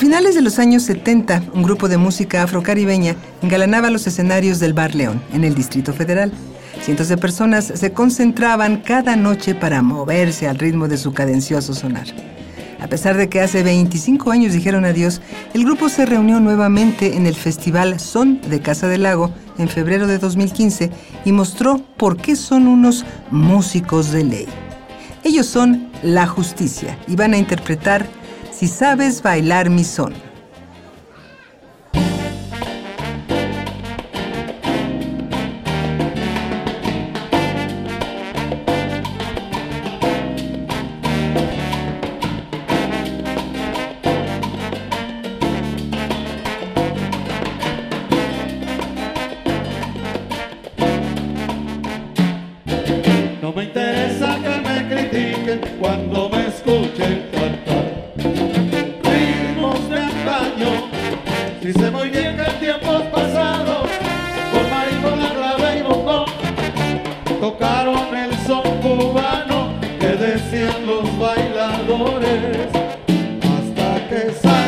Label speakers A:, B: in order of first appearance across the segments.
A: Finales de los años 70, un grupo de música afrocaribeña engalanaba los escenarios del Bar León, en el Distrito Federal. Cientos de personas se concentraban cada noche para moverse al ritmo de su cadencioso sonar. A pesar de que hace 25 años dijeron adiós, el grupo se reunió nuevamente en el festival Son de Casa del Lago en febrero de 2015 y mostró por qué son unos músicos de ley. Ellos son La Justicia y van a interpretar Si sabes bailar mi son. Yes.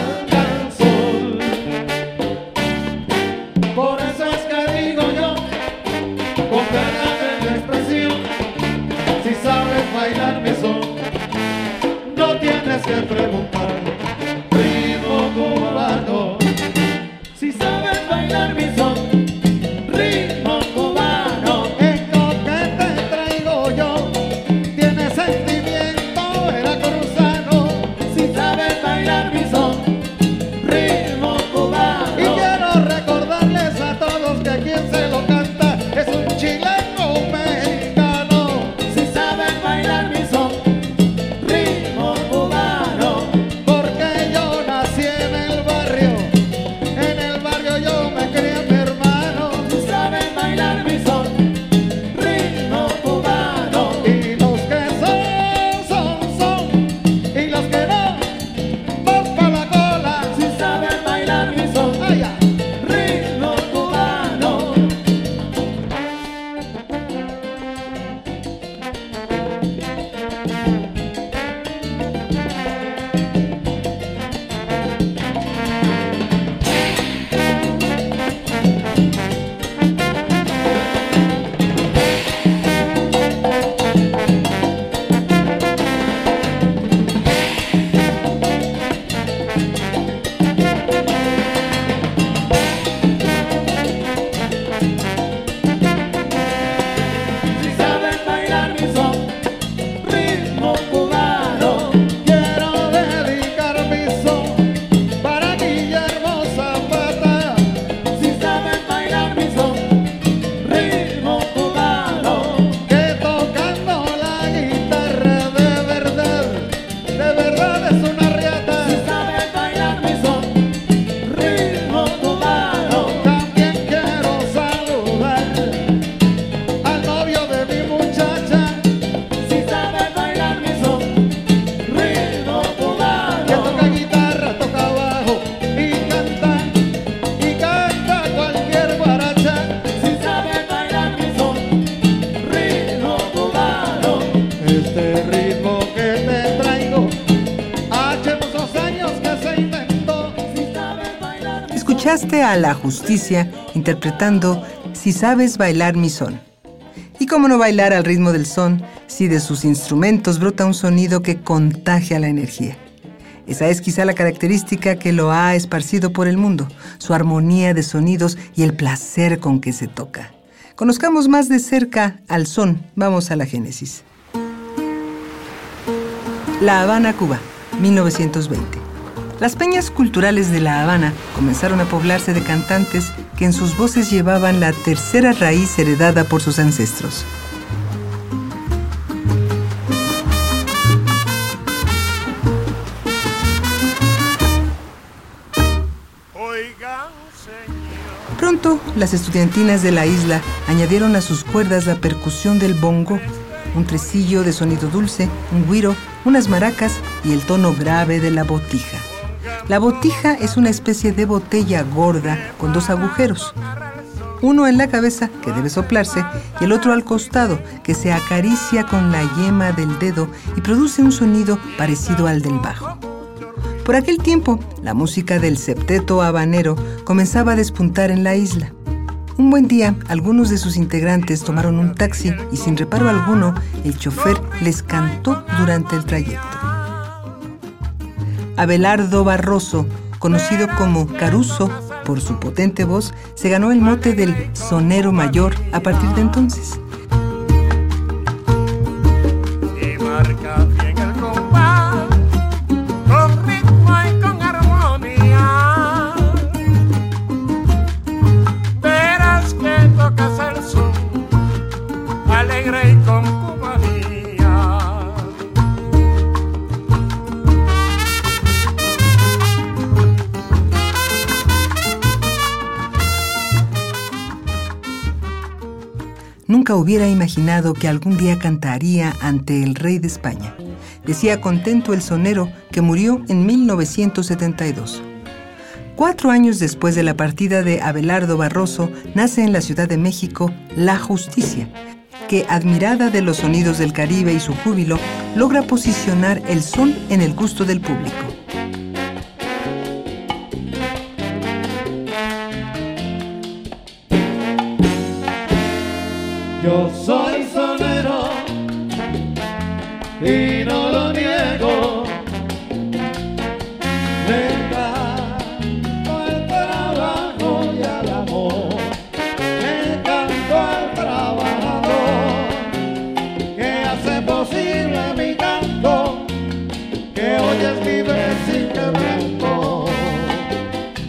A: A la justicia interpretando Si sabes bailar mi son. ¿Y cómo no bailar al ritmo del son si de sus instrumentos brota un sonido que contagia la energía? Esa es quizá la característica que lo ha esparcido por el mundo, su armonía de sonidos y el placer con que se toca. Conozcamos más de cerca al son. Vamos a la génesis. La Habana, Cuba, 1920. Las peñas culturales de La Habana comenzaron a poblarse de cantantes que en sus voces llevaban la tercera raíz heredada por sus ancestros.
B: Pronto, las estudiantinas de la isla añadieron a sus cuerdas la percusión del bongo, un tresillo de sonido dulce, un guiro, unas maracas y el tono grave de la botija. La botija es una especie de botella gorda con dos agujeros, uno en la cabeza, que debe soplarse, y el otro al costado, que se acaricia con la yema del dedo y produce un sonido parecido al del bajo. Por aquel tiempo, la música del septeto habanero comenzaba a despuntar en la isla. Un buen día, algunos de sus integrantes tomaron un taxi y sin reparo alguno, el chofer les cantó durante el trayecto. Abelardo Barroso, conocido como Caruso por su potente voz, se ganó el mote del sonero mayor a partir de entonces. Hubiera imaginado que algún día cantaría ante el rey de España. Decía contento el sonero que murió en 1972. Cuatro años después de la partida de Abelardo Barroso, nace en la Ciudad de México La Justicia, que, admirada de los sonidos del Caribe y su júbilo, logra posicionar el son en el gusto del público.
A: Yo soy sonero y no lo niego. Me canto al trabajo y al amor. Me canto al trabajador que hace posible mi canto, que hoy es libre sin quebranto,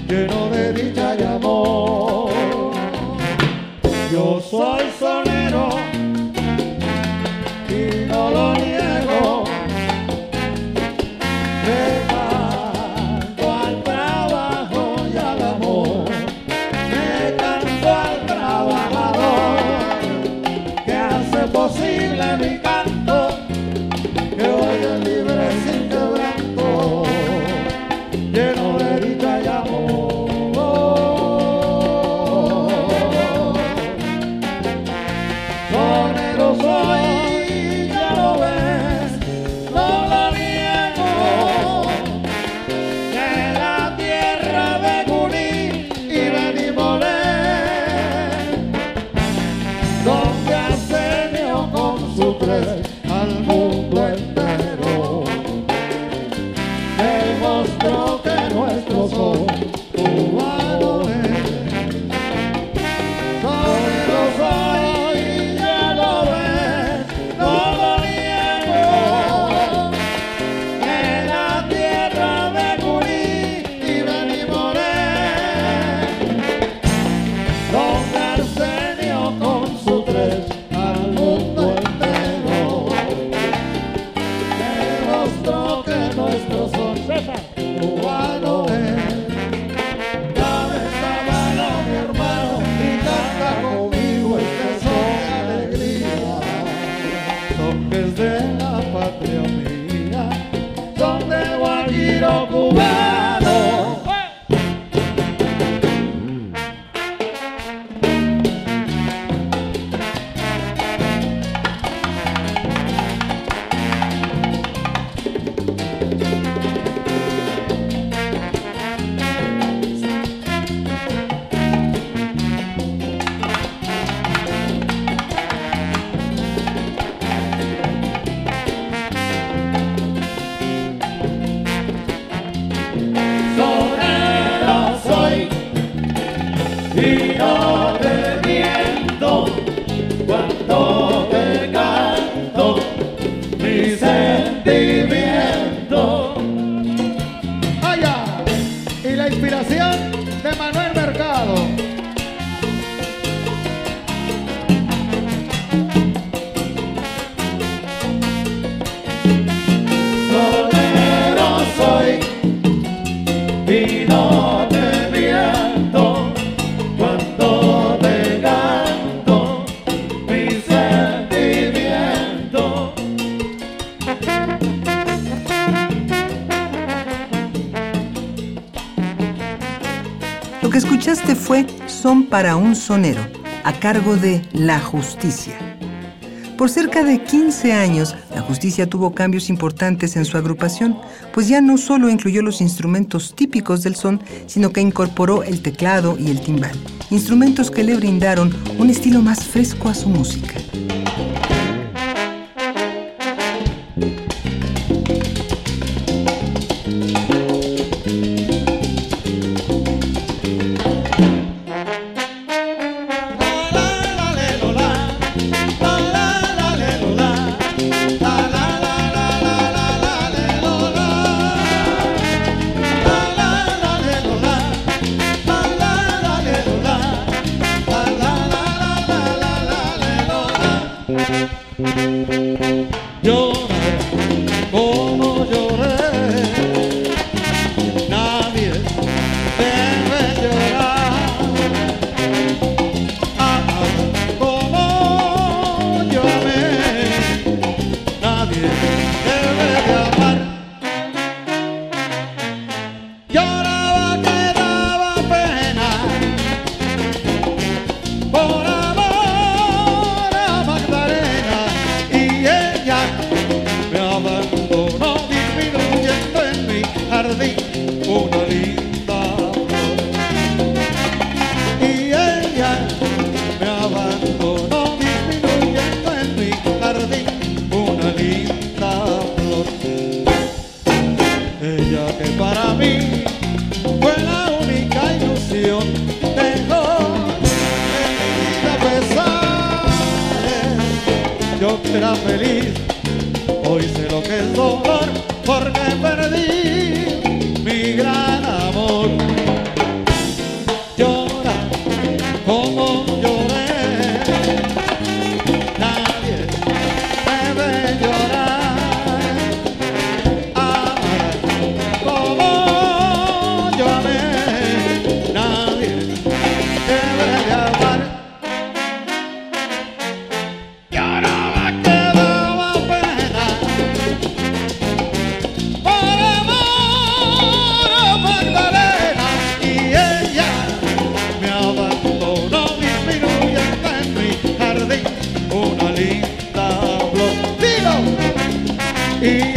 A: lleno de dicha y amor. Yo soy sonero Este fue Son para un sonero, a cargo de La Justicia. Por cerca de 15 años, la justicia tuvo cambios importantes en su agrupación, pues ya no solo incluyó los instrumentos típicos del son, sino que incorporó el teclado y el timbal, instrumentos que le brindaron un estilo más fresco a su música. que para mí. E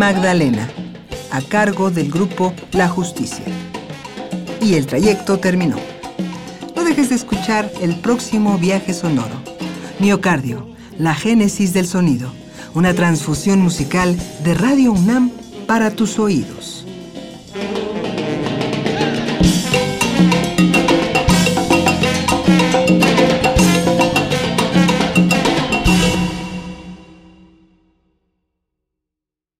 A: Magdalena, a cargo del grupo La Justicia. Y el trayecto terminó. No dejes de escuchar el próximo viaje sonoro. Miocardio, la génesis del sonido, una transfusión musical de Radio UNAM para tus oídos.